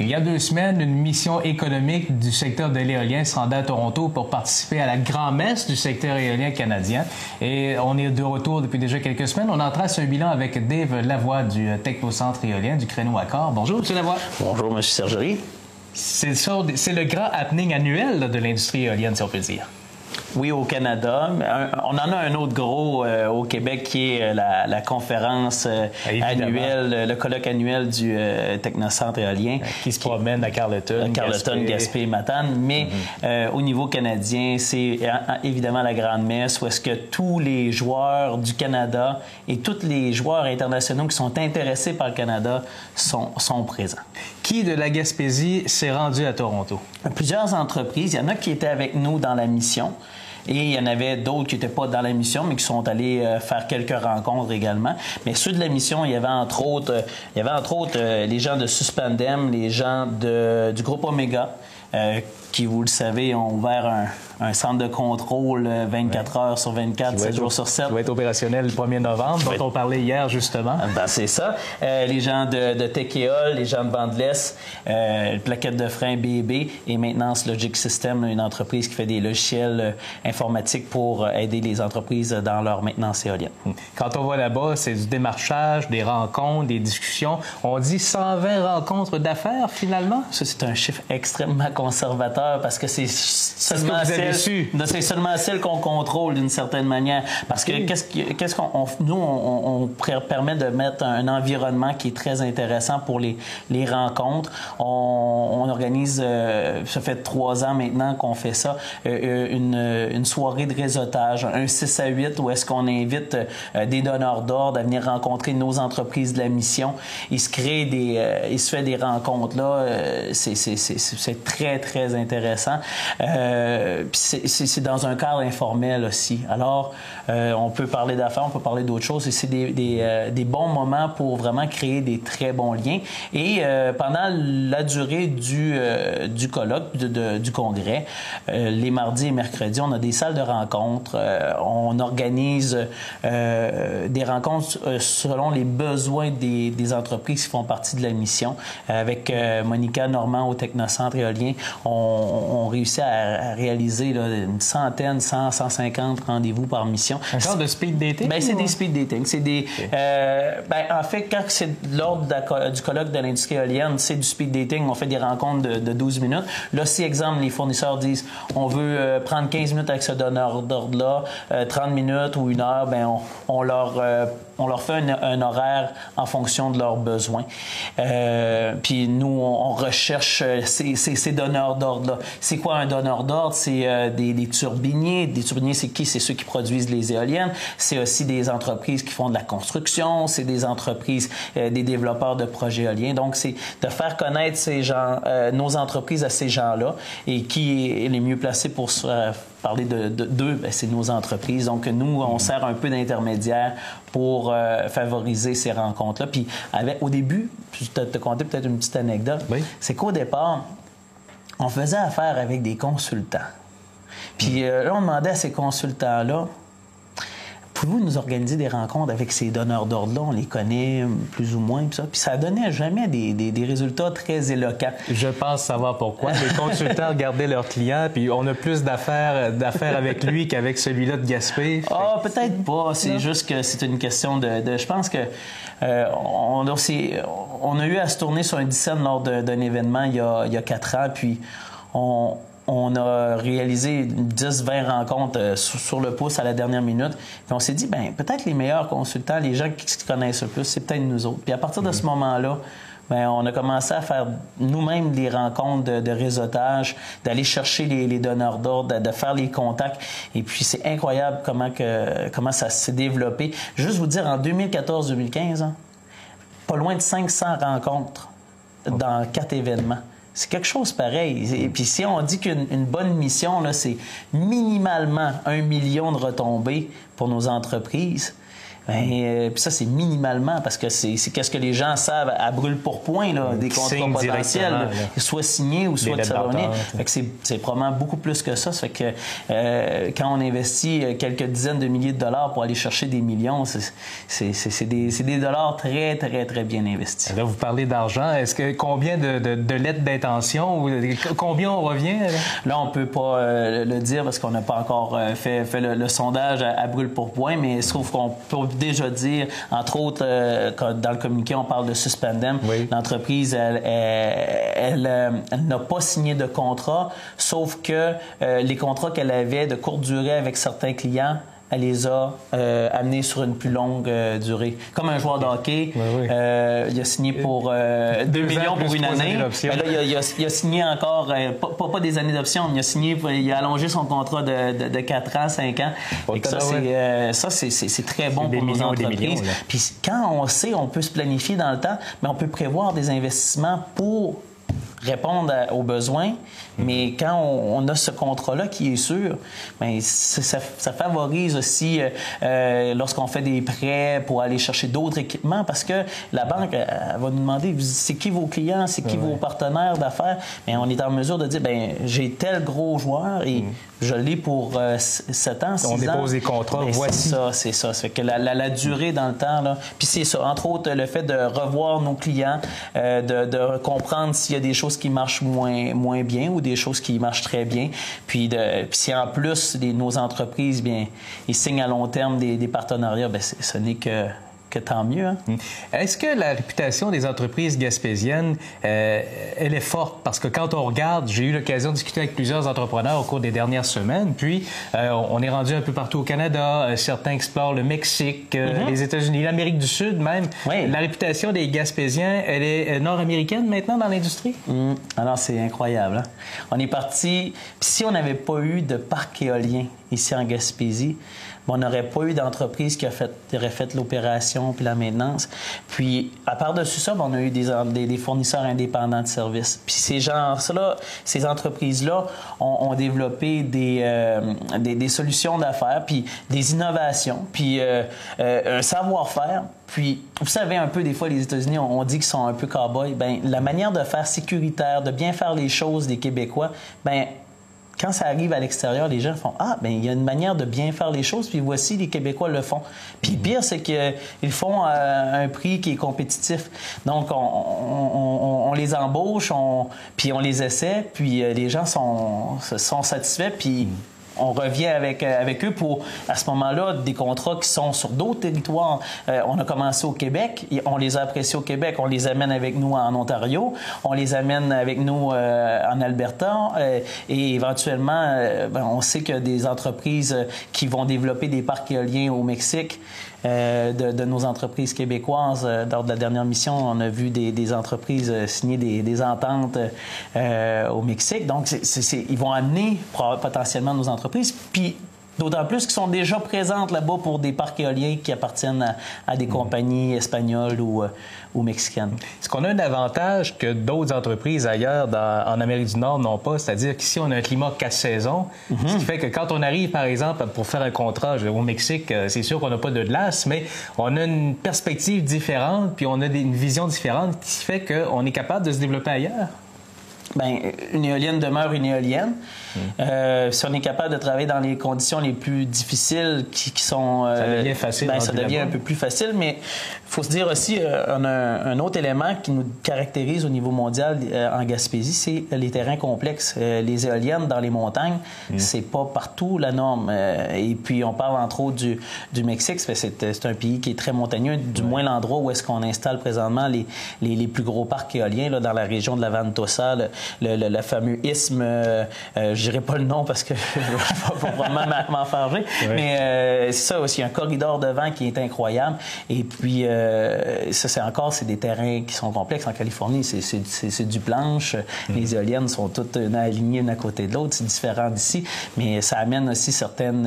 Il y a deux semaines, une mission économique du secteur de l'éolien se rendait à Toronto pour participer à la grand-messe du secteur éolien canadien. Et on est de retour depuis déjà quelques semaines. On en trace un bilan avec Dave Lavoie du Technocentre éolien du Créneau Accord. Bonjour, M. Lavoie. Bonjour, M. Sergerie. C'est le grand happening annuel de l'industrie éolienne, si on peut dire. Oui, au Canada. On en a un autre gros euh, au Québec qui est euh, la, conférence euh, annuelle, le colloque annuel du Technocentre éolien. Qui se promène à Carleton, Carleton, Gaspé, Matane. Mais mm-hmm. au niveau canadien, c'est évidemment la grande messe où est-ce que tous les joueurs du Canada et tous les joueurs internationaux qui sont intéressés par le Canada sont, sont présents. Qui de la Gaspésie s'est rendu à Toronto? Plusieurs entreprises. Il y en a qui étaient avec nous dans la mission. Et il y en avait d'autres qui n'étaient pas dans la mission, mais qui sont allés euh, faire quelques rencontres également. Mais ceux de la mission, il y avait entre autres, euh, euh, les gens de Suspendem, les gens du groupe Omega, qui, vous le savez, ont ouvert un, un centre de contrôle 24 euh, heures sur 24, 7 jours sur 7. Qui va être opérationnel le 1er novembre, dont on parlait hier justement. Ah, ben, c'est ça. Euh, les gens de, de Tekea, les gens de Bandless, euh, plaquette de frein BB et Maintenance Logic System, une entreprise qui fait des logiciels euh, informatiques pour aider les entreprises dans leur maintenance éolienne. Hmm. Quand on va là-bas, c'est du démarchage, des rencontres, des discussions. On dit 120 rencontres d'affaires finalement? Ça, c'est un chiffre extrêmement conservateur parce que c'est seulement c'est seulement celle qu'on contrôle d'une certaine manière. Parce que qu'est-ce qu'on, nous, on, permet de mettre un environnement qui est très intéressant pour les, les rencontres. On, organise, euh, ça fait trois ans maintenant qu'on fait ça, euh, euh, une, une, soirée de réseautage, un 6 à 8 où est-ce qu'on invite des donneurs d'ordre à venir rencontrer nos entreprises de la mission. Il se crée des, il se fait des rencontres là. c'est très très intéressant. Euh, c'est dans un cadre informel aussi. Alors, euh, on peut parler d'affaires, on peut parler d'autres choses, et c'est des, des, euh, des, bons moments pour vraiment créer des très bons liens. Et euh, pendant la durée du, du colloque, de, du congrès, les mardis et mercredis, on a des salles de rencontres, on organise des rencontres selon les besoins des, des, entreprises qui font partie de la mission. Avec Monica Normand au Technocentre éolien, on, on réussit à, à réaliser là, une centaine, 100, 150 rendez-vous par mission. Un genre de speed dating? Ben, c'est des speed dating. C'est des, euh, ben, en fait, quand c'est l'ordre du colloque de l'industrie éolienne, c'est du speed dating. On fait des rencontres de, 12 minutes. Là, si, exemple, les fournisseurs disent on veut euh, prendre 15 minutes avec ce donneur d'ordre-là, 30 euh, minutes ou une heure, ben, on, on leur on leur fait un, horaire en fonction de leurs besoins. Euh, puis nous, on, recherche euh, ces, ces, donneurs d'ordre-là. C'est quoi un donneur d'ordre? C'est euh, des, des, turbiniers. Des turbiniers, c'est qui? C'est ceux qui produisent les éoliennes. C'est aussi des entreprises qui font de la construction. C'est des entreprises, des développeurs de projets éoliens. Donc, c'est de faire connaître ces gens, nos entreprises à ces gens-là et qui est les mieux placés pour parler de d'eux, ben, c'est nos entreprises. Donc, nous, on sert un peu d'intermédiaire pour euh, favoriser ces rencontres-là. Puis, avec, au début, je te, te conter peut-être une petite anecdote. C'est qu'au départ, on faisait affaire avec des consultants. Puis euh, là, on demandait à ces consultants-là, Pouvez-vous nous organiser des rencontres avec ces donneurs d'ordre-là? On les connaît plus ou moins, puis ça. Puis ça donnait jamais des, des, résultats très éloquents. Je pense savoir pourquoi. Les consultants regardaient leurs clients, puis on a plus d'affaires, d'affaires avec lui qu'avec celui-là de Gaspé. Ah, peut-être pas. C'est juste que c'est une question de, je pense que euh, on, a on a eu à se tourner sur un dixaine lors d'un événement il y, a, il y a quatre ans, puis on, on a réalisé 10-20 rencontres euh, sur, le pouce à la dernière minute. Puis on s'est dit, ben peut-être les meilleurs consultants, les gens qui se connaissent le plus, c'est peut-être nous autres. Puis à partir de ce mhm. moment-là, ben, on a commencé à faire nous-mêmes des rencontres de, réseautage, d'aller chercher les, donneurs d'ordre, de, faire les contacts. Et puis c'est incroyable comment que comment ça s'est développé. Juste vous dire, en 2014-2015, hein, pas loin de 500 rencontres dans quatre événements. C'est quelque chose pareil. Et puis si on dit qu'une bonne mission, c'est minimalement un million de retombées pour nos entreprises, Ben, puis ça, c'est minimalement parce que c'est qu'est-ce que les gens savent à brûle pour point, là, des contrats potentiels, soit signés ou soit de Fait que c'est probablement beaucoup plus que ça. Ça fait que quand on investit quelques dizaines de milliers de dollars pour aller chercher des millions, c'est des, des, dollars très, très, très bien investis. Là, vous parlez d'argent. Est-ce que combien de, de, lettres d'intention ou combien on revient? Là, on peut pas le dire parce qu'on n'a pas encore fait, fait le, sondage à, brûle pour point, mais je trouve qu'on peut déjà dire, entre autres, euh, dans le communiqué, on parle de suspendem. L'entreprise, elle, elle, euh, elle, n'a pas signé de contrat, sauf que euh, les contrats qu'elle avait de courte durée avec certains clients elle les a euh, amenés sur une plus longue euh, durée. Comme un joueur de hockey, euh, il a signé pour 2 euh, millions pour une année. Ben là, il, a, il, a, signé encore, pas, pas, des années d'option, mais il a signé, il a allongé son contrat de, de, 4 ans, 5 ans. Et ça, c'est très bon pour nos entreprises. Puis quand on sait, on peut se planifier dans le temps, mais on peut prévoir des investissements pour répondre aux besoins, mais quand on, a ce contrat-là qui est sûr, bien, ça, favorise aussi euh, euh, lorsqu'on fait des prêts pour aller chercher d'autres équipements parce que la banque va nous demander c'est qui vos clients, c'est qui vos partenaires d'affaires? Mais on est en mesure de dire ben j'ai tel gros joueur et mm. je l'ai pour euh, 7 ans, 6 ans. On dépose des contrats, ben, voici. C'est ça, c'est ça. Ça que la, la, durée dans le temps, là. Puis c'est ça, entre autres, le fait de revoir nos clients, de, de comprendre s'il y a des choses qui marchent moins, moins bien ou des choses qui marchent très bien. Puis, de, si en plus nos entreprises, bien, ils signent à long terme des, des partenariats, bien, ce n'est que que tant mieux. Hein? Hmm. Est-ce que la réputation des entreprises gaspésiennes, euh, elle est forte? Parce que quand on regarde, j'ai eu l'occasion de discuter avec plusieurs entrepreneurs au cours des dernières semaines, puis euh, on est rendu un peu partout au Canada, euh, certains explorent le Mexique, mm-hmm. les États-Unis, l'Amérique du Sud même. La réputation des Gaspésiens, elle est nord-américaine maintenant dans l'industrie? Hmm. Alors c'est incroyable. Hein? On est parti, si on n'avait pas eu de parc éolien ici en Gaspésie, on n'aurait pas eu d'entreprise qui a fait, aurait fait l'opération puis la maintenance. Puis, à part dessus ça, on a eu des, des, fournisseurs indépendants de services. Puis ces gens-là, ces entreprises-là ont, développé euh, des, des, solutions d'affaires, puis des innovations, puis euh, euh, un savoir-faire. Puis, vous savez un peu, des fois, les États-Unis, on, dit qu'ils sont un peu cow-boys. Ben, la manière de faire sécuritaire, de bien faire les choses des Québécois, ben quand ça arrive à l'extérieur, les gens font Ah, ben il y a une manière de bien faire les choses, puis voici, les Québécois le font. Puis le pire, c'est qu'ils font à un prix qui est compétitif. Donc, on, les embauche, puis on les essaie, puis euh, les gens sont, sont satisfaits, puis on revient avec, euh, avec eux pour, à ce moment-là, des contrats qui sont sur d'autres territoires. Euh, on a commencé au Québec, on les a appréciés au Québec, on les amène avec nous en Ontario, on les amène avec nous euh, en Alberta et éventuellement, ben, on sait qu'il y a des entreprises qui vont développer des parcs éoliens au Mexique. Euh, de, nos entreprises québécoises. Euh, lors de la dernière mission, on a vu des, entreprises euh, signer des, ententes au Mexique. Donc, ils vont amener potentiellement nos entreprises. Puis, D'autant plus qu'ils sont déjà présentes là-bas pour des parcs éoliens qui appartiennent à, des mhm. compagnies espagnoles ou, euh, ou mexicaines. Est-ce qu'on a un avantage que d'autres entreprises ailleurs en Amérique du Nord n'ont pas? C'est-à-dire qu'ici, on a un climat quatre saisons, mhm. ce qui fait que quand on arrive, par exemple, pour faire un contrat au Mexique, euh, c'est sûr qu'on n'a pas de glace, mais on a une perspective différente, puis on a une vision différente qui fait qu'on est capable de se développer ailleurs. Bien, une éolienne demeure une éolienne. Euh, si on est capable de travailler dans les conditions les plus difficiles qui, sont... Euh, ça devient facile. Ben, ça devient un peu plus facile, mais il faut se dire aussi, euh, on a un, autre élément qui nous caractérise au niveau mondial en Gaspésie, c'est les terrains complexes. les éoliennes dans les montagnes, mm. c'est pas partout la norme. et puis, on parle entre autres du, du Mexique, c'est un pays qui est très montagneux, du moins l'endroit où est-ce qu'on installe présentement les, les, les, plus gros parcs éoliens, là, dans la région de la Ventosa, le, le, fameux isthme je dirais pas le nom parce que je vais vraiment m'enfarger. Mais euh, c'est ça aussi, un corridor de vent qui est incroyable. Et puis, euh, ça, c'est encore, c'est des terrains qui sont complexes. En Californie, c'est du planche. Mm. Les éoliennes sont toutes alignées une à côté de l'autre. C'est différent d'ici. Mais ça amène aussi certaines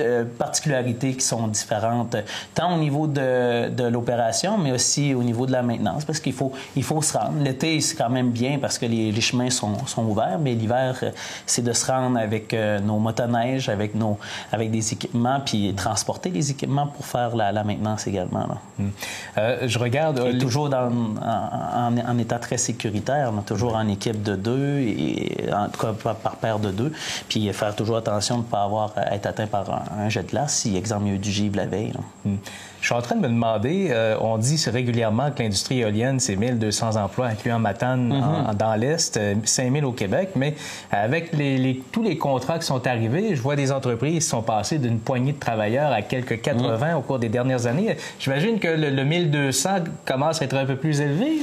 euh, particularités qui sont différentes, tant au niveau de, de l'opération, mais aussi au niveau de la maintenance, parce qu'il faut, il faut se rendre. L'été, c'est quand même bien parce que les, chemins sont, ouverts, mais l'hiver, euh, c'est de se rendre avec euh, nos motoneiges, avec, nos, avec des équipements, puis transporter les équipements pour faire la, maintenance également. Hmm. je regarde. Et toujours dans, en, état très sécuritaire, toujours en équipe de deux, et, en tout cas par paire de deux, puis faire toujours attention de ne pas avoir être atteint par un, jet de glace si, exemple, il y a eu du givre la veille. Hmm. Je suis en train de me demander, euh, on dit régulièrement que l'industrie éolienne, c'est 1200 emplois, incluant Mm-hmm. dans l'Est, 5000 euh, au Québec, mais avec les, tous les contrats qui sont arrivés, je vois des entreprises qui sont passées d'une poignée de travailleurs à quelques 80 mm. au cours des dernières années. J'imagine que le, 1200 commence à être un peu plus élevé.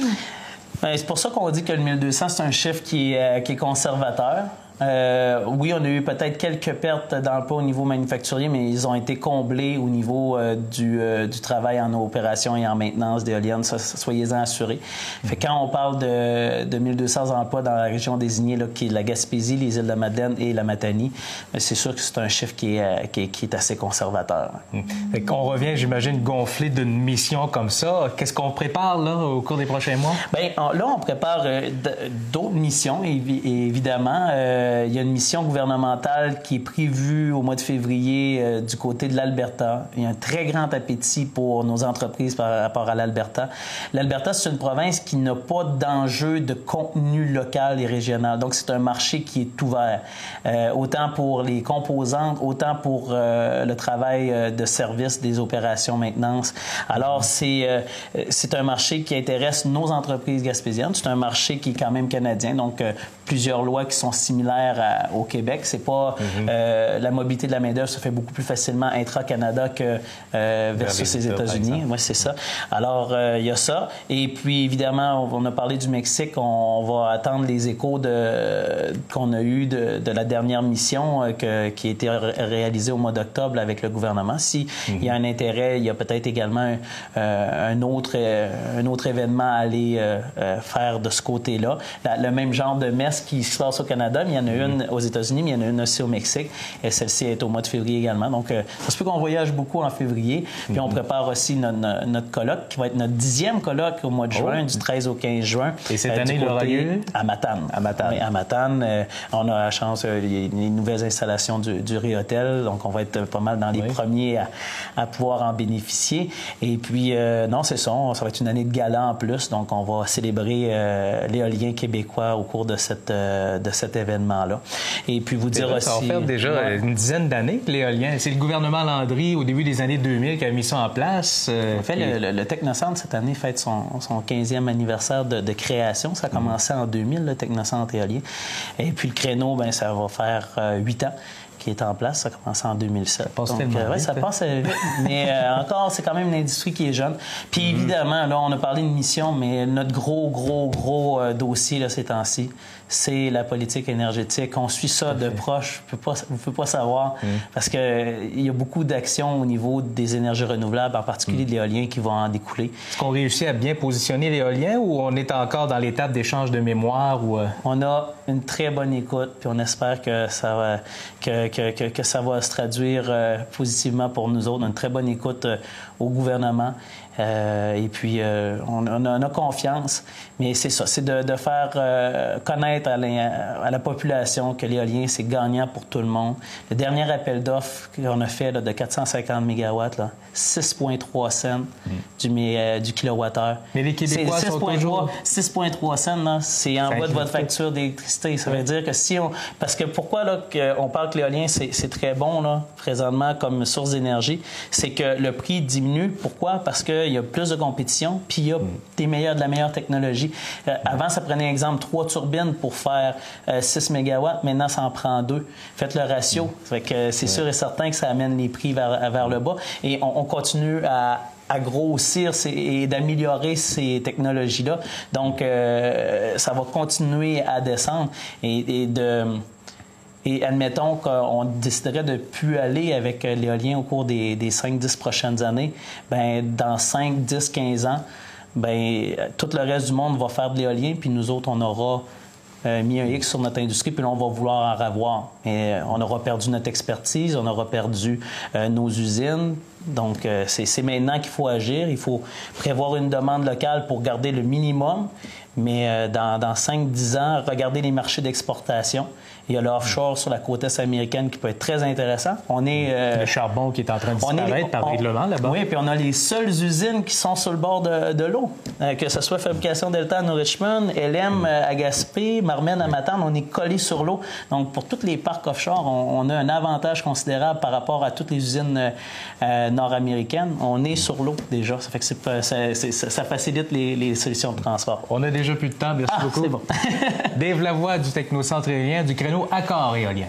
Ben, c'est pour ça qu'on dit que le 1200, c'est un chiffre qui est, euh, qui est conservateur. Euh, oui, on a eu peut-être quelques pertes d'emplois au niveau manufacturier, mais ils ont été comblés au niveau euh, euh, du, travail en opération et en maintenance d'éoliennes. Soyez-en assurés. Fait quand on parle de, de 1200 emplois dans la région désignée, là, qui est la Gaspésie, les îles de Madeleine et la Matanie, ben, c'est sûr que c'est un chiffre qui est, qui est, assez conservateur. Fait qu'on revient, j'imagine, gonflé d'une mission comme ça. Qu'est-ce qu'on prépare là, au cours des prochains mois? Bien, là, on prépare d'autres missions, évidemment. Euh, il y a une mission gouvernementale qui est prévue au mois de février euh, du côté de l'Alberta. Il y a un très grand appétit pour nos entreprises par rapport à l'Alberta. L'Alberta, c'est une province qui n'a pas d'enjeu de contenu local et régional. Donc, c'est un marché qui est ouvert, euh, autant pour les composantes, autant pour le travail de service des opérations maintenance. Alors, c'est c'est un marché qui intéresse nos entreprises gaspésiennes. C'est un marché qui est quand même canadien, donc plusieurs lois qui sont similaires au Québec. C'est pas mhm. euh, la mobilité de la main d'œuvre se fait beaucoup plus facilement intra-Canada que euh, versus les États-Unis. Moi, c'est ça. Alors euh, il y a ça. Et puis évidemment, on, a parlé du Mexique. On, va attendre les échos de qu'on a eu de, de, la dernière mission que, qui a été réalisée au mois d'octobre avec le gouvernement. Si il y a un intérêt, il y a peut-être également un autre un autre événement à aller faire de ce côté-là. Le même genre de messe qui se passe au Canada, mais il y en a une aux États-Unis, mais il y en a une aussi au Mexique. Et celle-ci est au mois de février également. Donc, euh, ça se peut qu'on voyage beaucoup en février. Puis on mhm. prépare aussi notre, colloque, qui va être notre dixième colloque au mois de juin, oh. du 13 au 15 juin. Et cette euh, année, il aura lieu? À Matane. À Matane. à Matane. Euh, on a la chance, y les nouvelles installations du, du Réhotel. Donc, on va être pas mal dans les premiers à, pouvoir en bénéficier. Et puis, non, c'est ça. Ça va être une année de gala en plus. Donc, on va célébrer l'éolien québécois au cours de cette de cet événement-là. Et puis vous dire aussi... Ça va faire déjà une dizaine d'années que l'éolien... C'est le gouvernement Landry, au début des années 2000, qui a mis ça en place. Euh, en fait, le, Technocentre, cette année, fête son, 15e anniversaire de, création. Ça a commencé en 2000, le Technocentre éolien. Et puis le créneau, ben ça va faire euh, huit ans qui est en place. Ça a commencé en 2007. Ça passe Donc, euh, ça passe vite. mais encore, c'est quand même une industrie qui est jeune. Puis mm-hmm. évidemment, là, on a parlé de mission, mais notre gros, gros, gros dossier là, ces temps-ci, c'est la politique énergétique. On suit ça de proche. Vous ne pouvez pas savoir mm. parce qu'il euh, y a beaucoup d'actions au niveau des énergies renouvelables, en particulier mm. de l'éolien, qui vont en découler. Est-ce qu'on réussit à bien positionner l'éolien ou on est encore dans l'étape d'échange de mémoire? Ou... Euh? On a une très bonne écoute, puis on espère que ça va, que, que, que, ça va se traduire euh, positivement pour nous autres. Une très bonne écoute au gouvernement. Euh, et puis, euh, on, a, confiance. Mais c'est ça, c'est de, faire euh, connaître à la, population que l'éolien, c'est gagnant pour tout le monde. Le dernier appel d'offres qu'on a fait de 450 MW, 6,3 cents du, du kilowattheure. Mais les Québécois sont toujours... 6,3 cents, c'est en bas de votre facture d'électricité. Ça veut dire que si on... Parce que pourquoi là, on parle que l'éolien, c'est très bon là, présentement comme source d'énergie, c'est que le prix diminue. Pourquoi? Parce que il y a plus de compétition, puis il y a des meilleurs, de la meilleure technologie. Euh, avant, ça prenait exemple trois turbines pour faire 6 euh, MW. Maintenant, ça en prend deux. Faites le ratio. que c'est sûr et certain que ça amène les prix vers, vers le bas. Et on, continue à, grossir et d'améliorer ces technologies-là. Donc, euh, ça va continuer à descendre et de et admettons qu'on déciderait de plus aller avec euh, l'éolien au cours des, des 5-10 prochaines années, ben dans 5, 10, 15 ans, ben tout le reste du monde va faire de l'éolien, puis nous autres, on aura euh, mis un X sur notre industrie, puis là, on va vouloir en avoir. Et euh, on aura perdu notre expertise, on aura perdu nos usines, Donc, c'est maintenant qu'il faut agir. Il faut prévoir une demande locale pour garder le minimum. Mais dans, dans 5-10 ans, regarder les marchés d'exportation. Il y a l'offshore sur la côte est américaine qui peut être très intéressant. On est euh, le charbon qui est en train de disparaître par règlement là-bas. Oui, puis on a les seules usines qui sont sur le bord de, l'eau, euh, que ce soit fabrication Delta à Richmond, LM à Gaspé, Marmen à Matane, on est collé sur l'eau. Donc pour tous les parcs offshore, on, a un avantage considérable par rapport à toutes les usines nord-américaines. On est sur l'eau déjà, ça fait que ça, facilite les, solutions de transport. On a déjà plus de temps. Merci ah, beaucoup. Bon. Dave Lavoie du Technocentre éolien du créneau Accord éolien.